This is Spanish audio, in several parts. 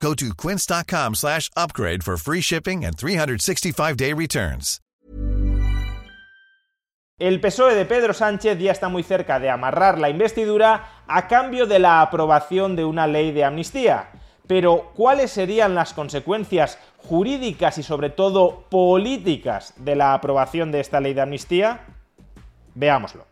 Go to quince.com slash upgrade for free shipping and 365-day returns. El PSOE de Pedro Sánchez ya está muy cerca de amarrar la investidura a cambio de la aprobación de una ley de amnistía. Pero, ¿cuáles serían las consecuencias jurídicas y sobre todo políticas de la aprobación de esta ley de amnistía? Veámoslo.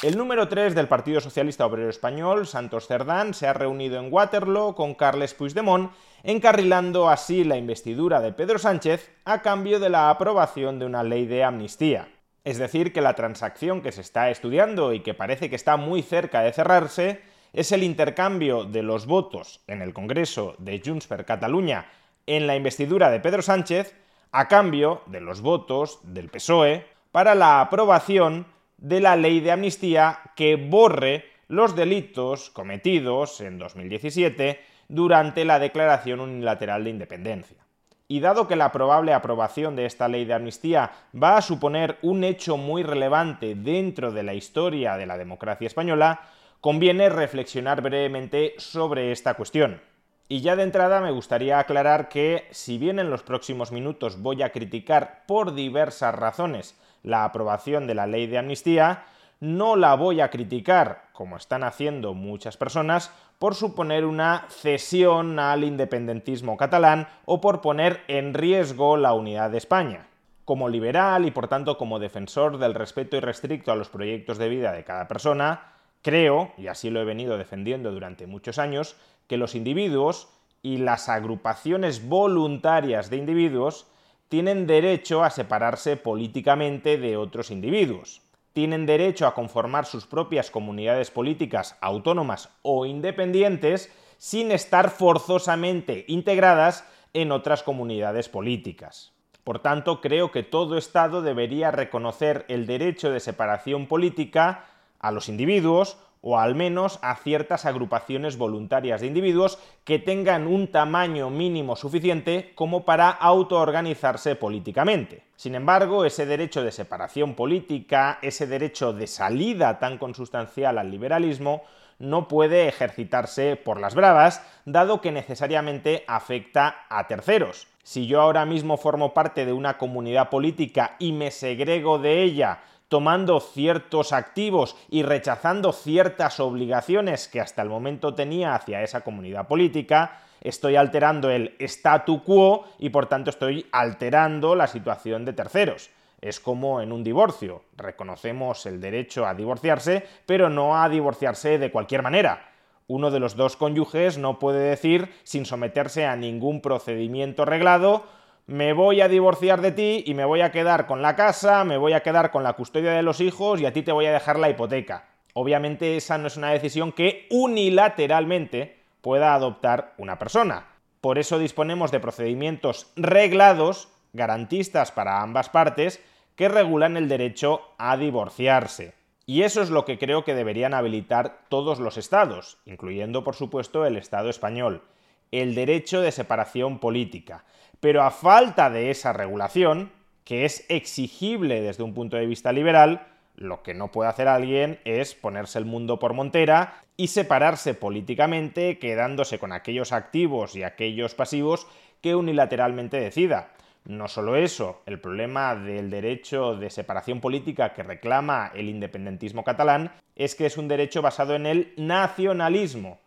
El número 3 del Partido Socialista Obrero Español, Santos Cerdán, se ha reunido en Waterloo con Carles Puigdemont, encarrilando así la investidura de Pedro Sánchez a cambio de la aprobación de una ley de amnistía. Es decir, que la transacción que se está estudiando y que parece que está muy cerca de cerrarse es el intercambio de los votos en el Congreso de Junts per Catalunya en la investidura de Pedro Sánchez a cambio de los votos del PSOE para la aprobación de la ley de amnistía que borre los delitos cometidos en 2017 durante la declaración unilateral de independencia. Y dado que la probable aprobación de esta ley de amnistía va a suponer un hecho muy relevante dentro de la historia de la democracia española, conviene reflexionar brevemente sobre esta cuestión. Y ya de entrada me gustaría aclarar que, si bien en los próximos minutos voy a criticar por diversas razones la aprobación de la ley de amnistía, no la voy a criticar, como están haciendo muchas personas, por suponer una cesión al independentismo catalán o por poner en riesgo la unidad de España. Como liberal y por tanto como defensor del respeto irrestricto a los proyectos de vida de cada persona, creo, y así lo he venido defendiendo durante muchos años, que los individuos y las agrupaciones voluntarias de individuos tienen derecho a separarse políticamente de otros individuos. Tienen derecho a conformar sus propias comunidades políticas autónomas o independientes sin estar forzosamente integradas en otras comunidades políticas. Por tanto, creo que todo Estado debería reconocer el derecho de separación política a los individuos o al menos a ciertas agrupaciones voluntarias de individuos que tengan un tamaño mínimo suficiente como para autoorganizarse políticamente. Sin embargo, ese derecho de separación política, ese derecho de salida tan consustancial al liberalismo, no puede ejercitarse por las bravas, dado que necesariamente afecta a terceros. Si yo ahora mismo formo parte de una comunidad política y me segrego de ella tomando ciertos activos y rechazando ciertas obligaciones que hasta el momento tenía hacia esa comunidad política, estoy alterando el statu quo y por tanto estoy alterando la situación de terceros. Es como en un divorcio, reconocemos el derecho a divorciarse, pero no a divorciarse de cualquier manera. Uno de los dos cónyuges no puede decir, sin someterse a ningún procedimiento reglado, me voy a divorciar de ti y me voy a quedar con la casa, me voy a quedar con la custodia de los hijos y a ti te voy a dejar la hipoteca. Obviamente esa no es una decisión que unilateralmente pueda adoptar una persona. Por eso disponemos de procedimientos reglados, garantistas para ambas partes, que regulan el derecho a divorciarse. Y eso es lo que creo que deberían habilitar todos los estados, incluyendo por supuesto el Estado español, el derecho de separación política. Pero a falta de esa regulación, que es exigible desde un punto de vista liberal, lo que no puede hacer alguien es ponerse el mundo por montera y separarse políticamente, quedándose con aquellos activos y aquellos pasivos que unilateralmente decida. No solo eso, el problema del derecho de separación política que reclama el independentismo catalán es que es un derecho basado en el nacionalismo.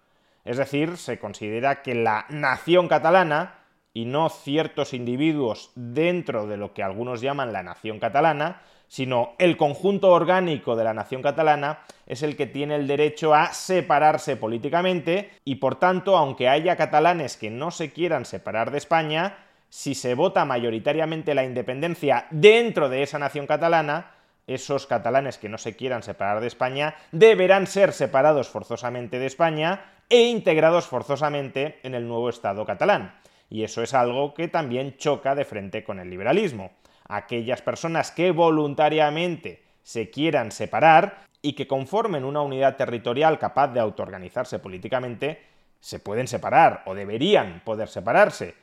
Es decir, se considera que la nación catalana y no ciertos individuos dentro de lo que algunos llaman la nación catalana, sino el conjunto orgánico de la nación catalana es el que tiene el derecho a separarse políticamente y por tanto, aunque haya catalanes que no se quieran separar de España, si se vota mayoritariamente la independencia dentro de esa nación catalana, esos catalanes que no se quieran separar de España deberán ser separados forzosamente de España e integrados forzosamente en el nuevo Estado catalán. y eso es algo que también choca de frente con el liberalismo. Aquellas personas que voluntariamente se quieran separar y que conformen una unidad territorial capaz de autoorganizarse políticamente, se pueden separar o deberían poder separarse.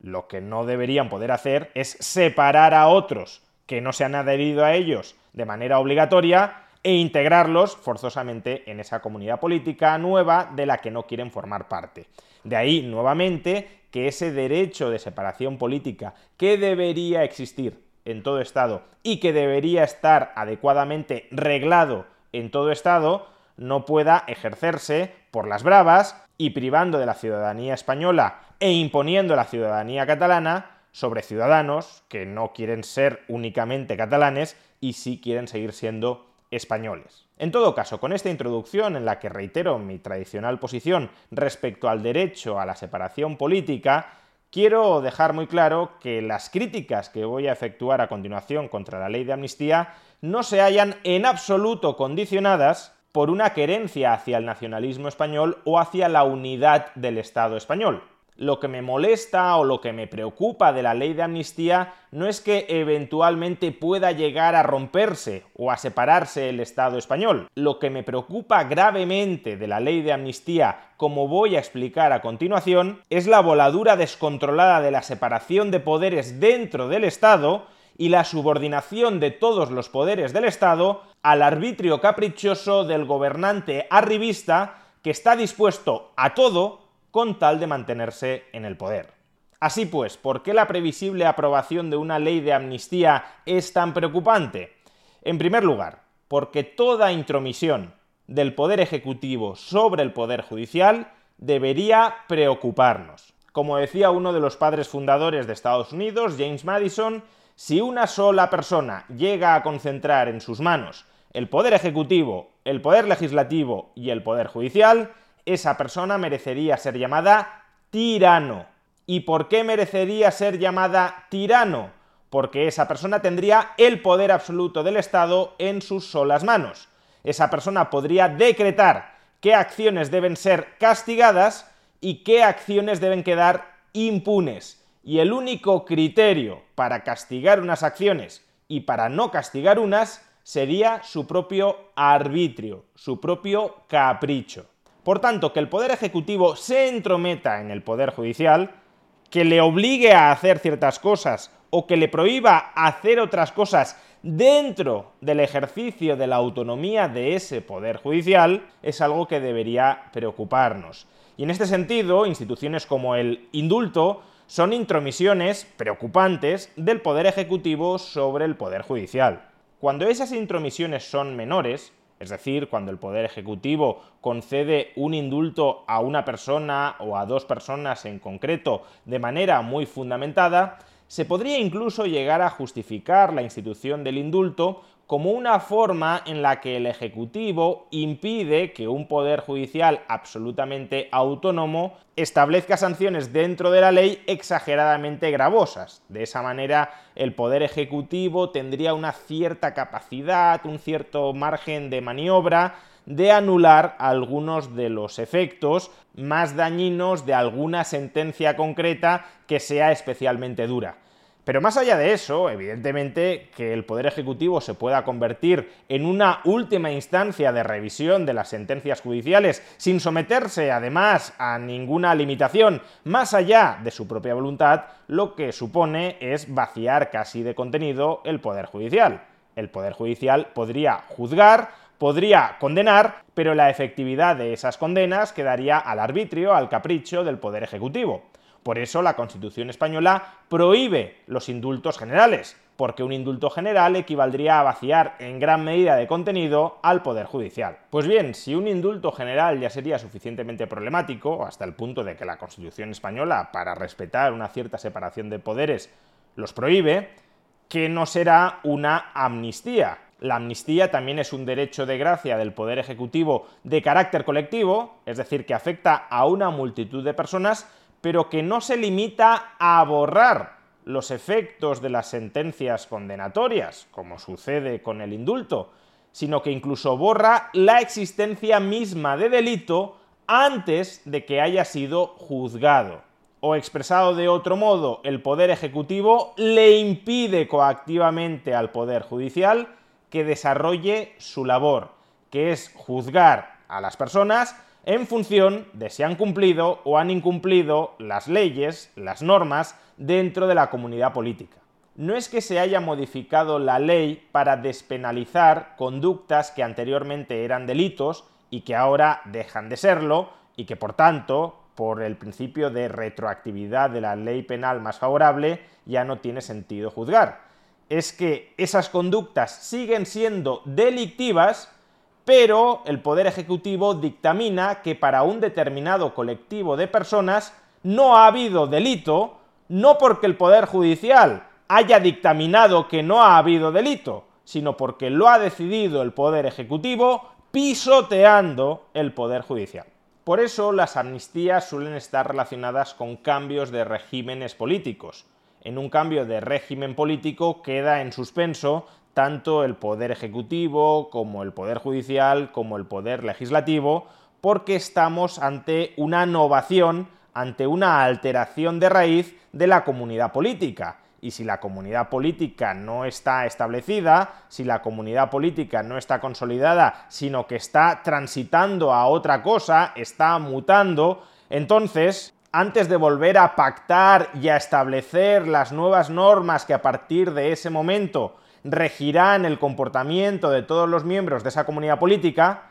Lo que no deberían poder hacer es separar a otros que no se han adherido a ellos de manera obligatoria e integrarlos forzosamente en esa comunidad política nueva de la que no quieren formar parte. De ahí, nuevamente, que ese derecho de separación política que debería existir en todo Estado y que debería estar adecuadamente reglado en todo Estado, no pueda ejercerse por las bravas y privando de la ciudadanía española e imponiendo la ciudadanía catalana sobre ciudadanos que no quieren ser únicamente catalanes y sí quieren seguir siendo españoles. En todo caso, con esta introducción en la que reitero mi tradicional posición respecto al derecho a la separación política, quiero dejar muy claro que las críticas que voy a efectuar a continuación contra la ley de amnistía no se hallan en absoluto condicionadas por una querencia hacia el nacionalismo español o hacia la unidad del Estado español lo que me molesta o lo que me preocupa de la ley de amnistía no es que eventualmente pueda llegar a romperse o a separarse el Estado español. Lo que me preocupa gravemente de la ley de amnistía, como voy a explicar a continuación, es la voladura descontrolada de la separación de poderes dentro del Estado y la subordinación de todos los poderes del Estado al arbitrio caprichoso del gobernante arribista que está dispuesto a todo con tal de mantenerse en el poder. Así pues, ¿por qué la previsible aprobación de una ley de amnistía es tan preocupante? En primer lugar, porque toda intromisión del Poder Ejecutivo sobre el Poder Judicial debería preocuparnos. Como decía uno de los padres fundadores de Estados Unidos, James Madison, si una sola persona llega a concentrar en sus manos el Poder Ejecutivo, el Poder Legislativo y el Poder Judicial, esa persona merecería ser llamada tirano. ¿Y por qué merecería ser llamada tirano? Porque esa persona tendría el poder absoluto del Estado en sus solas manos. Esa persona podría decretar qué acciones deben ser castigadas y qué acciones deben quedar impunes. Y el único criterio para castigar unas acciones y para no castigar unas sería su propio arbitrio, su propio capricho. Por tanto, que el Poder Ejecutivo se entrometa en el Poder Judicial, que le obligue a hacer ciertas cosas o que le prohíba hacer otras cosas dentro del ejercicio de la autonomía de ese Poder Judicial, es algo que debería preocuparnos. Y en este sentido, instituciones como el indulto son intromisiones preocupantes del Poder Ejecutivo sobre el Poder Judicial. Cuando esas intromisiones son menores, es decir, cuando el Poder Ejecutivo concede un indulto a una persona o a dos personas en concreto de manera muy fundamentada, se podría incluso llegar a justificar la institución del indulto como una forma en la que el Ejecutivo impide que un poder judicial absolutamente autónomo establezca sanciones dentro de la ley exageradamente gravosas. De esa manera, el Poder Ejecutivo tendría una cierta capacidad, un cierto margen de maniobra de anular algunos de los efectos más dañinos de alguna sentencia concreta que sea especialmente dura. Pero más allá de eso, evidentemente, que el Poder Ejecutivo se pueda convertir en una última instancia de revisión de las sentencias judiciales sin someterse además a ninguna limitación más allá de su propia voluntad, lo que supone es vaciar casi de contenido el Poder Judicial. El Poder Judicial podría juzgar, podría condenar, pero la efectividad de esas condenas quedaría al arbitrio, al capricho del Poder Ejecutivo. Por eso la Constitución española prohíbe los indultos generales, porque un indulto general equivaldría a vaciar en gran medida de contenido al Poder Judicial. Pues bien, si un indulto general ya sería suficientemente problemático, hasta el punto de que la Constitución española, para respetar una cierta separación de poderes, los prohíbe, ¿qué no será una amnistía? La amnistía también es un derecho de gracia del Poder Ejecutivo de carácter colectivo, es decir, que afecta a una multitud de personas, pero que no se limita a borrar los efectos de las sentencias condenatorias, como sucede con el indulto, sino que incluso borra la existencia misma de delito antes de que haya sido juzgado. O expresado de otro modo, el Poder Ejecutivo le impide coactivamente al Poder Judicial que desarrolle su labor, que es juzgar a las personas en función de si han cumplido o han incumplido las leyes, las normas, dentro de la comunidad política. No es que se haya modificado la ley para despenalizar conductas que anteriormente eran delitos y que ahora dejan de serlo y que por tanto, por el principio de retroactividad de la ley penal más favorable, ya no tiene sentido juzgar. Es que esas conductas siguen siendo delictivas pero el Poder Ejecutivo dictamina que para un determinado colectivo de personas no ha habido delito, no porque el Poder Judicial haya dictaminado que no ha habido delito, sino porque lo ha decidido el Poder Ejecutivo pisoteando el Poder Judicial. Por eso las amnistías suelen estar relacionadas con cambios de regímenes políticos. En un cambio de régimen político queda en suspenso tanto el poder ejecutivo como el poder judicial como el poder legislativo, porque estamos ante una innovación, ante una alteración de raíz de la comunidad política. Y si la comunidad política no está establecida, si la comunidad política no está consolidada, sino que está transitando a otra cosa, está mutando, entonces antes de volver a pactar y a establecer las nuevas normas que a partir de ese momento regirán el comportamiento de todos los miembros de esa comunidad política,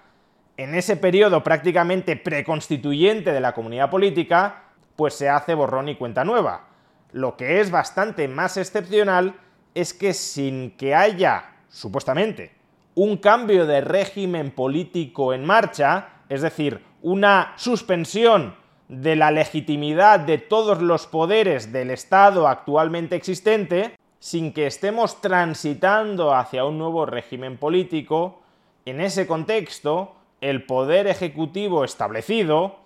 en ese periodo prácticamente preconstituyente de la comunidad política, pues se hace borrón y cuenta nueva. Lo que es bastante más excepcional es que sin que haya, supuestamente, un cambio de régimen político en marcha, es decir, una suspensión de la legitimidad de todos los poderes del Estado actualmente existente, sin que estemos transitando hacia un nuevo régimen político, en ese contexto, el poder ejecutivo establecido,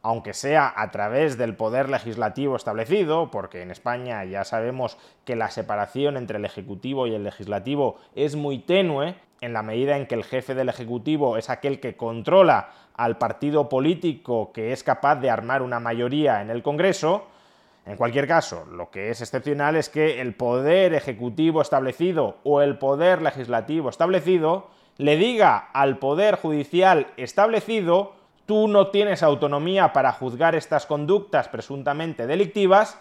aunque sea a través del poder legislativo establecido, porque en España ya sabemos que la separación entre el ejecutivo y el legislativo es muy tenue, en la medida en que el jefe del ejecutivo es aquel que controla al partido político que es capaz de armar una mayoría en el Congreso, en cualquier caso, lo que es excepcional es que el poder ejecutivo establecido o el poder legislativo establecido le diga al poder judicial establecido tú no tienes autonomía para juzgar estas conductas presuntamente delictivas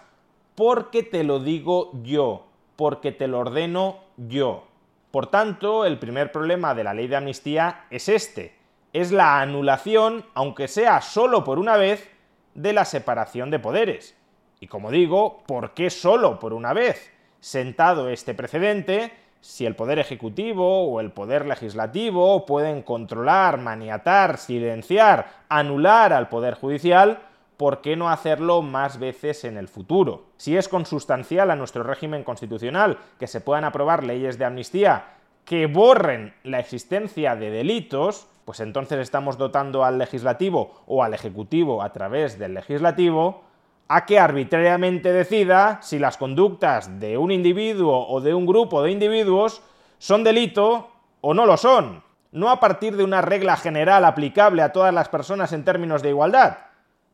porque te lo digo yo, porque te lo ordeno yo. Por tanto, el primer problema de la ley de amnistía es este, es la anulación, aunque sea solo por una vez, de la separación de poderes. Y como digo, ¿por qué solo por una vez? Sentado este precedente, si el Poder Ejecutivo o el Poder Legislativo pueden controlar, maniatar, silenciar, anular al Poder Judicial, ¿por qué no hacerlo más veces en el futuro? Si es consustancial a nuestro régimen constitucional que se puedan aprobar leyes de amnistía que borren la existencia de delitos, pues entonces estamos dotando al legislativo o al ejecutivo a través del legislativo a que arbitrariamente decida si las conductas de un individuo o de un grupo de individuos son delito o no lo son, no a partir de una regla general aplicable a todas las personas en términos de igualdad,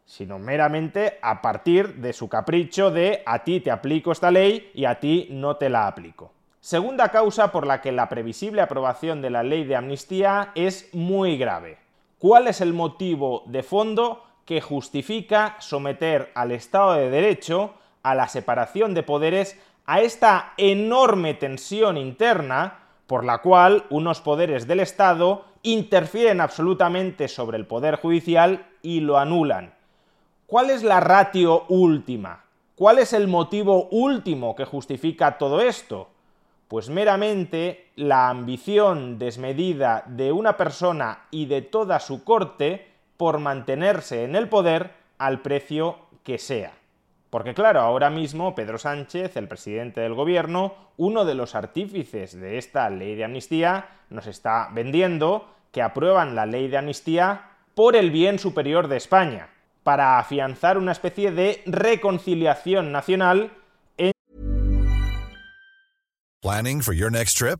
sino meramente a partir de su capricho de a ti te aplico esta ley y a ti no te la aplico. Segunda causa por la que la previsible aprobación de la ley de amnistía es muy grave. ¿Cuál es el motivo de fondo que justifica someter al Estado de Derecho a la separación de poderes a esta enorme tensión interna por la cual unos poderes del Estado interfieren absolutamente sobre el Poder Judicial y lo anulan. ¿Cuál es la ratio última? ¿Cuál es el motivo último que justifica todo esto? Pues meramente la ambición desmedida de una persona y de toda su corte por mantenerse en el poder al precio que sea. Porque claro, ahora mismo Pedro Sánchez, el presidente del gobierno, uno de los artífices de esta ley de amnistía, nos está vendiendo que aprueban la ley de amnistía por el bien superior de España, para afianzar una especie de reconciliación nacional Planning for your next trip?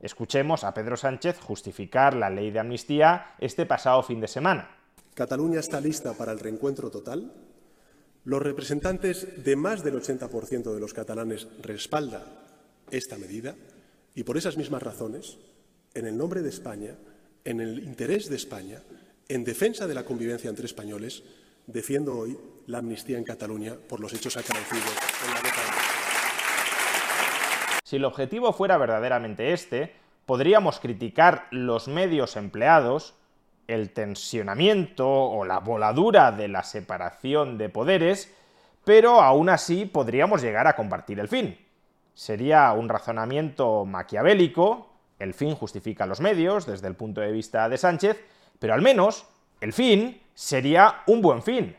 Escuchemos a Pedro Sánchez justificar la ley de amnistía este pasado fin de semana. Cataluña está lista para el reencuentro total. Los representantes de más del 80% de los catalanes respaldan esta medida y por esas mismas razones, en el nombre de España, en el interés de España, en defensa de la convivencia entre españoles, defiendo hoy la amnistía en Cataluña por los hechos acaecidos en la década. Si el objetivo fuera verdaderamente este, podríamos criticar los medios empleados, el tensionamiento o la voladura de la separación de poderes, pero aún así podríamos llegar a compartir el fin. Sería un razonamiento maquiavélico, el fin justifica los medios desde el punto de vista de Sánchez, pero al menos el fin sería un buen fin.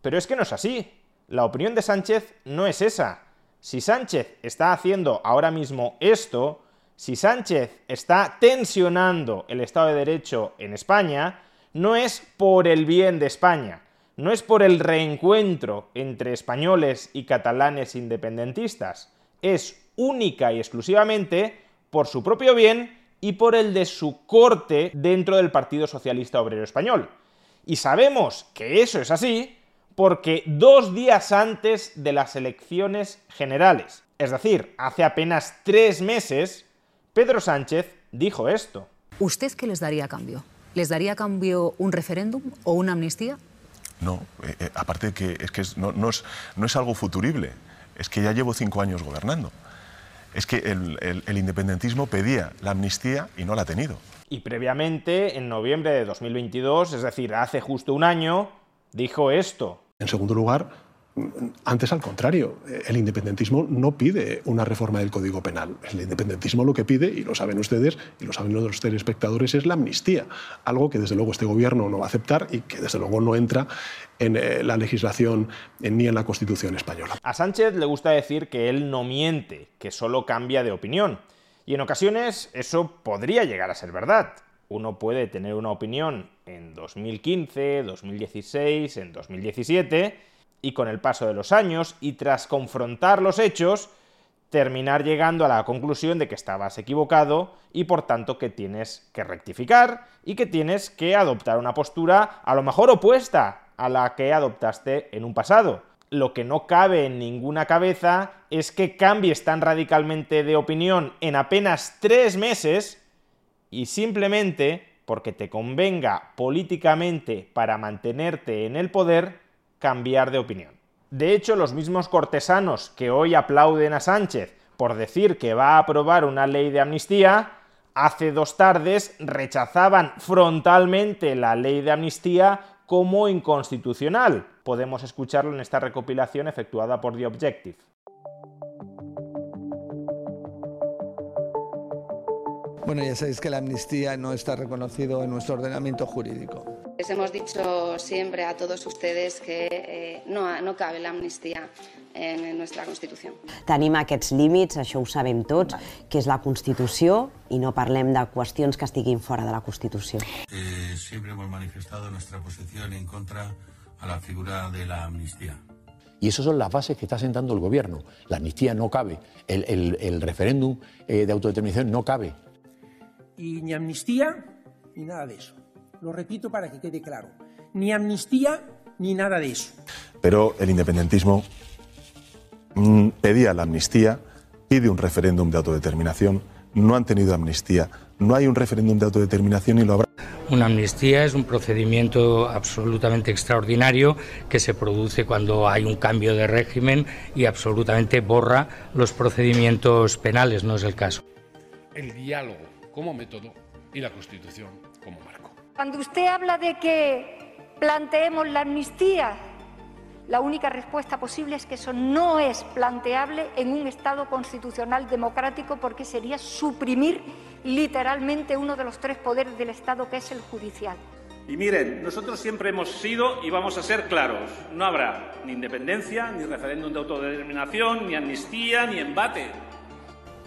Pero es que no es así. La opinión de Sánchez no es esa. Si Sánchez está haciendo ahora mismo esto, si Sánchez está tensionando el Estado de Derecho en España, no es por el bien de España, no es por el reencuentro entre españoles y catalanes independentistas, es única y exclusivamente por su propio bien y por el de su corte dentro del Partido Socialista Obrero Español. Y sabemos que eso es así porque dos días antes de las elecciones generales, es decir, hace apenas tres meses, Pedro Sánchez dijo esto. ¿Usted qué les daría a cambio? ¿Les daría a cambio un referéndum o una amnistía? No, eh, eh, aparte que es que no, no, es, no es algo futurible, es que ya llevo cinco años gobernando es que el, independentismo pedía la amnistía y no la ha tenido. Y previamente, en noviembre de 2022, es decir, hace justo un año, dijo esto. En segundo lugar, antes al contrario, el independentismo no pide una reforma del Código Penal. El independentismo lo que pide, y lo saben ustedes, y lo saben los telespectadores, es la amnistía. Algo que desde luego este gobierno no va a aceptar y que desde luego no entra en eh, la legislación ni en la Constitución española. A Sánchez le gusta decir que él no miente, que solo cambia de opinión. Y en ocasiones eso podría llegar a ser verdad. Uno puede tener una opinión en 2015, 2016, en 2017 y con el paso de los años y tras confrontar los hechos, terminar llegando a la conclusión de que estabas equivocado y por tanto que tienes que rectificar y que tienes que adoptar una postura a lo mejor opuesta a la que adoptaste en un pasado. Lo que no cabe en ninguna cabeza es que cambies tan radicalmente de opinión en apenas tres meses y simplemente porque te convenga políticamente para mantenerte en el poder, cambiar de opinión. De hecho, los mismos cortesanos que hoy aplauden a Sánchez por decir que va a aprobar una ley de amnistía, hace dos tardes rechazaban frontalmente la ley de amnistía como inconstitucional. Podemos escucharlo en esta recopilación efectuada por The Objective. Bueno, ya sabéis que la amnistía no está reconocido en nuestro ordenamiento jurídico. Les hemos dicho siempre a todos ustedes que eh, no, no cabe la amnistía. en nuestra Constitución. Tenim aquests límits, això ho sabem tots, que és la Constitució i no parlem de qüestions que estiguin fora de la Constitució. Eh, siempre hemos manifestado nuestra posición en contra a la figura de la amnistía. Y esas son las bases que está sentando el gobierno. La amnistía no cabe, el, el, el referéndum eh, de autodeterminación no cabe. Y ni amnistía ni nada de eso. Lo repito para que quede claro. Ni amnistía ni nada de eso. Pero el independentismo mm, pedía la amnistía, pide un referéndum de autodeterminación, no han tenido amnistía, no hay un referéndum de autodeterminación y lo habrá. Una amnistía es un procedimiento absolutamente extraordinario que se produce cuando hay un cambio de régimen y absolutamente borra los procedimientos penales, no es el caso. El diálogo como método y la Constitución como marco. Cuando usted habla de que planteemos la amnistía, la única respuesta posible es que eso no es planteable en un Estado constitucional democrático porque sería suprimir literalmente uno de los tres poderes del Estado, que es el judicial. Y miren, nosotros siempre hemos sido y vamos a ser claros. No habrá ni independencia, ni referéndum de autodeterminación, ni amnistía, ni embate.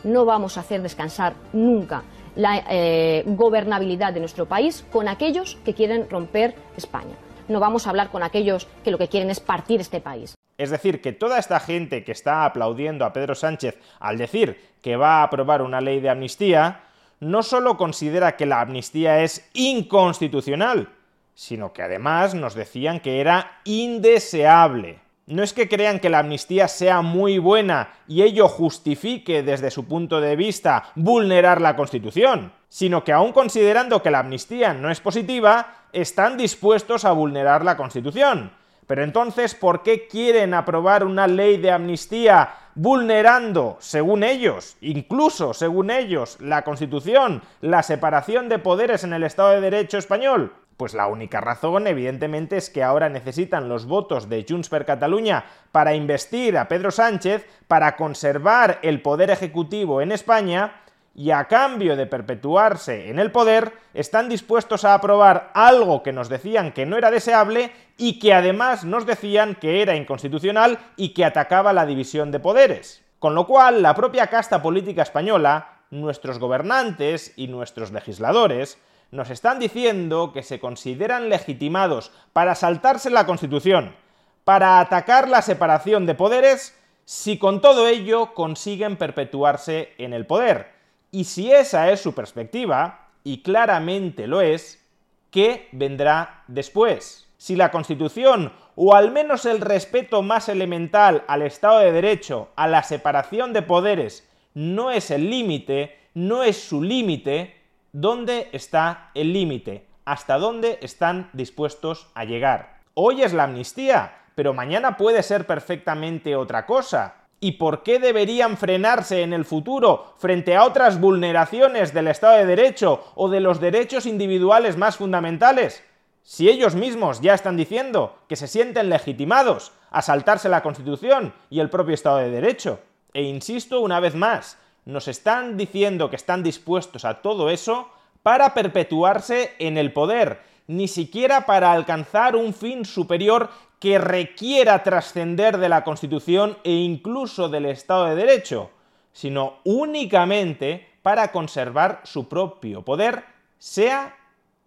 No vamos a hacer descansar nunca la eh, gobernabilidad de nuestro país con aquellos que quieren romper España no vamos a hablar con aquellos que lo que quieren es partir este país. Es decir, que toda esta gente que está aplaudiendo a Pedro Sánchez al decir que va a aprobar una ley de amnistía, no solo considera que la amnistía es inconstitucional, sino que además nos decían que era indeseable. No es que crean que la amnistía sea muy buena y ello justifique desde su punto de vista vulnerar la Constitución, sino que aun considerando que la amnistía no es positiva, están dispuestos a vulnerar la Constitución. Pero entonces, ¿por qué quieren aprobar una ley de amnistía vulnerando, según ellos, incluso según ellos, la Constitución, la separación de poderes en el Estado de Derecho español? Pues la única razón, evidentemente, es que ahora necesitan los votos de Junts per Catalunya para investir a Pedro Sánchez, para conservar el poder ejecutivo en España, y a cambio de perpetuarse en el poder, están dispuestos a aprobar algo que nos decían que no era deseable y que además nos decían que era inconstitucional y que atacaba la división de poderes. Con lo cual, la propia casta política española, nuestros gobernantes y nuestros legisladores, nos están diciendo que se consideran legitimados para saltarse la Constitución, para atacar la separación de poderes, si con todo ello consiguen perpetuarse en el poder. Y si esa es su perspectiva, y claramente lo es, ¿qué vendrá después? Si la Constitución, o al menos el respeto más elemental al Estado de Derecho, a la separación de poderes, no es el límite, no es su límite, ¿Dónde está el límite? ¿Hasta dónde están dispuestos a llegar? Hoy es la amnistía, pero mañana puede ser perfectamente otra cosa. ¿Y por qué deberían frenarse en el futuro frente a otras vulneraciones del Estado de Derecho o de los derechos individuales más fundamentales? Si ellos mismos ya están diciendo que se sienten legitimados a saltarse la Constitución y el propio Estado de Derecho. E insisto una vez más, nos están diciendo que están dispuestos a todo eso para perpetuarse en el poder, ni siquiera para alcanzar un fin superior que requiera trascender de la Constitución e incluso del Estado de Derecho, sino únicamente para conservar su propio poder, sea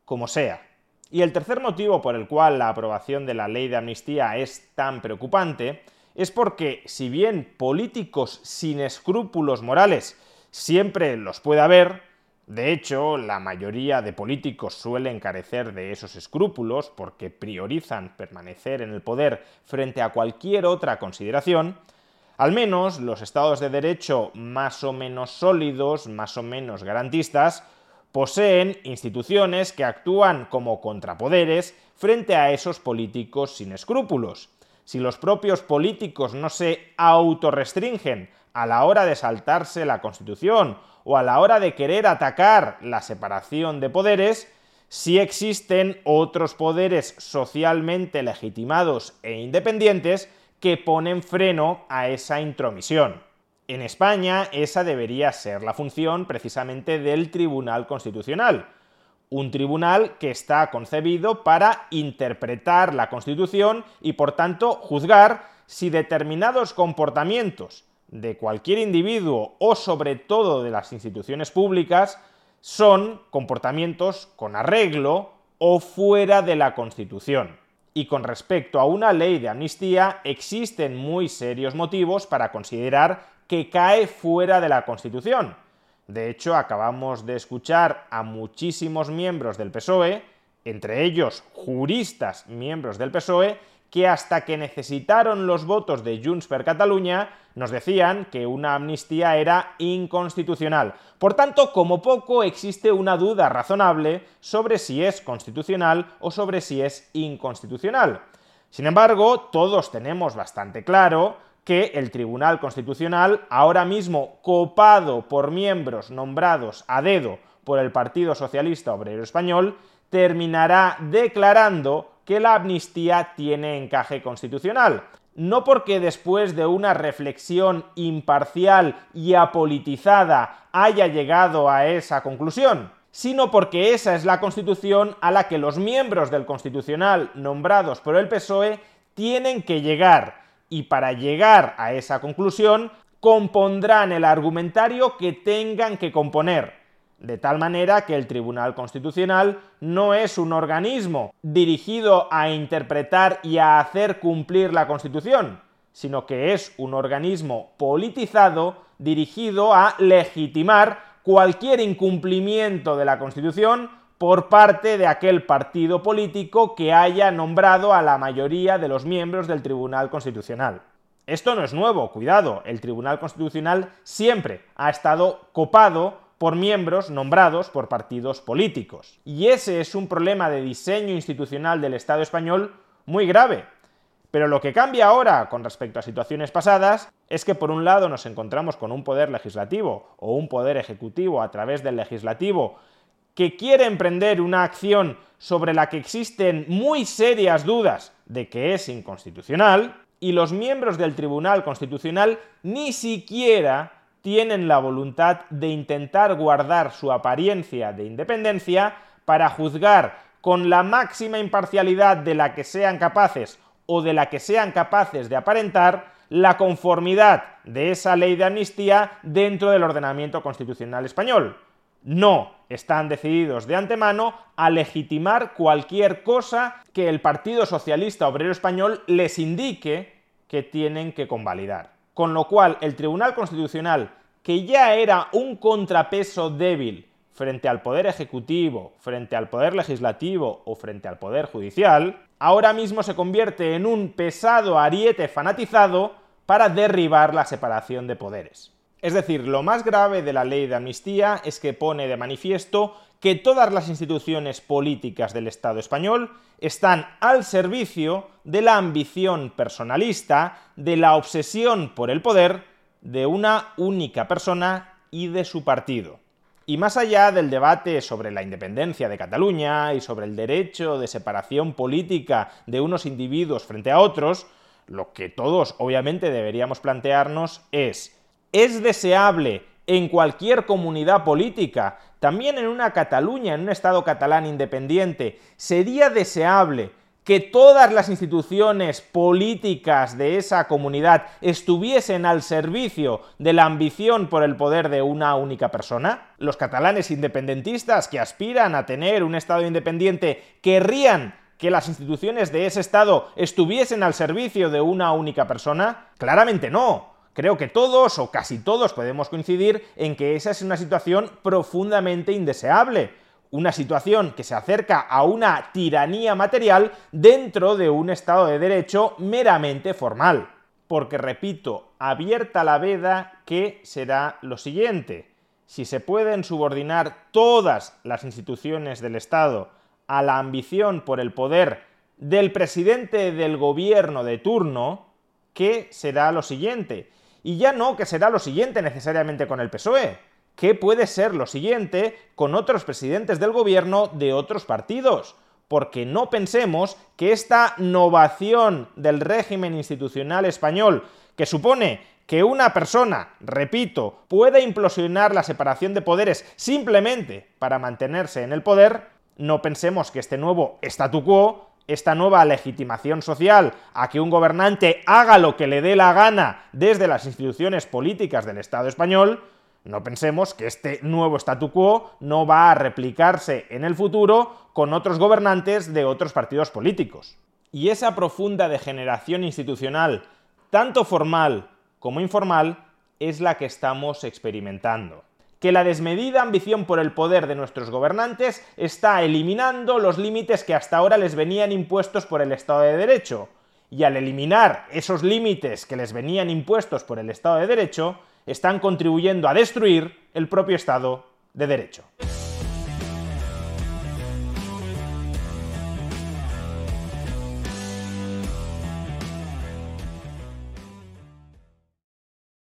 como sea. Y el tercer motivo por el cual la aprobación de la ley de amnistía es tan preocupante es porque si bien políticos sin escrúpulos morales siempre los puede haber, de hecho, la mayoría de políticos suelen carecer de esos escrúpulos porque priorizan permanecer en el poder frente a cualquier otra consideración, al menos los estados de derecho más o menos sólidos, más o menos garantistas, poseen instituciones que actúan como contrapoderes frente a esos políticos sin escrúpulos si los propios políticos no se autorrestringen a la hora de saltarse la Constitución o a la hora de querer atacar la separación de poderes, si existen otros poderes socialmente legitimados e independientes que ponen freno a esa intromisión. En España esa debería ser la función precisamente del Tribunal Constitucional, un tribunal que está concebido para interpretar la Constitución y por tanto juzgar si determinados comportamientos de cualquier individuo o sobre todo de las instituciones públicas son comportamientos con arreglo o fuera de la Constitución. Y con respecto a una ley de amnistía existen muy serios motivos para considerar que cae fuera de la Constitución. De hecho, acabamos de escuchar a muchísimos miembros del PSOE, entre ellos juristas miembros del PSOE, que hasta que necesitaron los votos de Junts per Catalunya nos decían que una amnistía era inconstitucional. Por tanto, como poco existe una duda razonable sobre si es constitucional o sobre si es inconstitucional. Sin embargo, todos tenemos bastante claro que el Tribunal Constitucional, ahora mismo copado por miembros nombrados a dedo por el Partido Socialista Obrero Español, terminará declarando que la amnistía tiene encaje constitucional. No porque después de una reflexión imparcial y apolitizada haya llegado a esa conclusión, sino porque esa es la constitución a la que los miembros del constitucional nombrados por el PSOE tienen que llegar. Y para llegar a esa conclusión, compondrán el argumentario que tengan que componer de tal manera que el Tribunal Constitucional no es un organismo dirigido a interpretar y a hacer cumplir la Constitución, sino que es un organismo politizado dirigido a legitimar cualquier incumplimiento de la Constitución por parte de aquel partido político que haya nombrado a la mayoría de los miembros del Tribunal Constitucional. Esto no es nuevo, cuidado, el Tribunal Constitucional siempre ha estado copado por miembros nombrados por partidos políticos. Y ese es un problema de diseño institucional del Estado español muy grave. Pero lo que cambia ahora con respecto a situaciones pasadas es que por un lado nos encontramos con un poder legislativo o un poder ejecutivo a través del legislativo que quiere emprender una acción sobre la que existen muy serias dudas de que es inconstitucional, y los miembros del Tribunal Constitucional ni siquiera tienen la voluntad de intentar guardar su apariencia de independencia para juzgar con la máxima imparcialidad de la que sean capaces o de la que sean capaces de aparentar la conformidad de esa ley de amnistía dentro del ordenamiento constitucional español. No están decididos de antemano a legitimar cualquier cosa que el Partido Socialista Obrero Español les indique que tienen que convalidar con lo cual el Tribunal Constitucional, que ya era un contrapeso débil frente al Poder Ejecutivo, frente al Poder Legislativo o frente al Poder Judicial, ahora mismo se convierte en un pesado ariete fanatizado para derribar la separación de poderes. Es decir, lo más grave de la ley de amnistía es que pone de manifiesto que todas las instituciones políticas del Estado español están al servicio de la ambición personalista, de la obsesión por el poder de una única persona y de su partido. Y más allá del debate sobre la independencia de Cataluña y sobre el derecho de separación política de unos individuos frente a otros, lo que todos obviamente deberíamos plantearnos es es deseable en cualquier comunidad política, también en una Cataluña, en un Estado catalán independiente, sería deseable que todas las instituciones políticas de esa comunidad estuviesen al servicio de la ambición por el poder de una única persona? ¿Los catalanes independentistas que aspiran a tener un Estado independiente querrían que las instituciones de ese Estado estuviesen al servicio de una única persona? Claramente no. Creo que todos o casi todos podemos coincidir en que esa es una situación profundamente indeseable, una situación que se acerca a una tiranía material dentro de un Estado de Derecho meramente formal. Porque, repito, abierta la veda que será lo siguiente. Si se pueden subordinar todas las instituciones del Estado a la ambición por el poder del presidente del gobierno de turno, ¿qué será lo siguiente? Y ya no que será lo siguiente necesariamente con el PSOE, que puede ser lo siguiente con otros presidentes del gobierno de otros partidos. Porque no pensemos que esta novación del régimen institucional español, que supone que una persona, repito, puede implosionar la separación de poderes simplemente para mantenerse en el poder, no pensemos que este nuevo statu quo esta nueva legitimación social a que un gobernante haga lo que le dé la gana desde las instituciones políticas del Estado español, no pensemos que este nuevo statu quo no va a replicarse en el futuro con otros gobernantes de otros partidos políticos. Y esa profunda degeneración institucional, tanto formal como informal, es la que estamos experimentando que la desmedida ambición por el poder de nuestros gobernantes está eliminando los límites que hasta ahora les venían impuestos por el Estado de Derecho, y al eliminar esos límites que les venían impuestos por el Estado de Derecho, están contribuyendo a destruir el propio Estado de Derecho.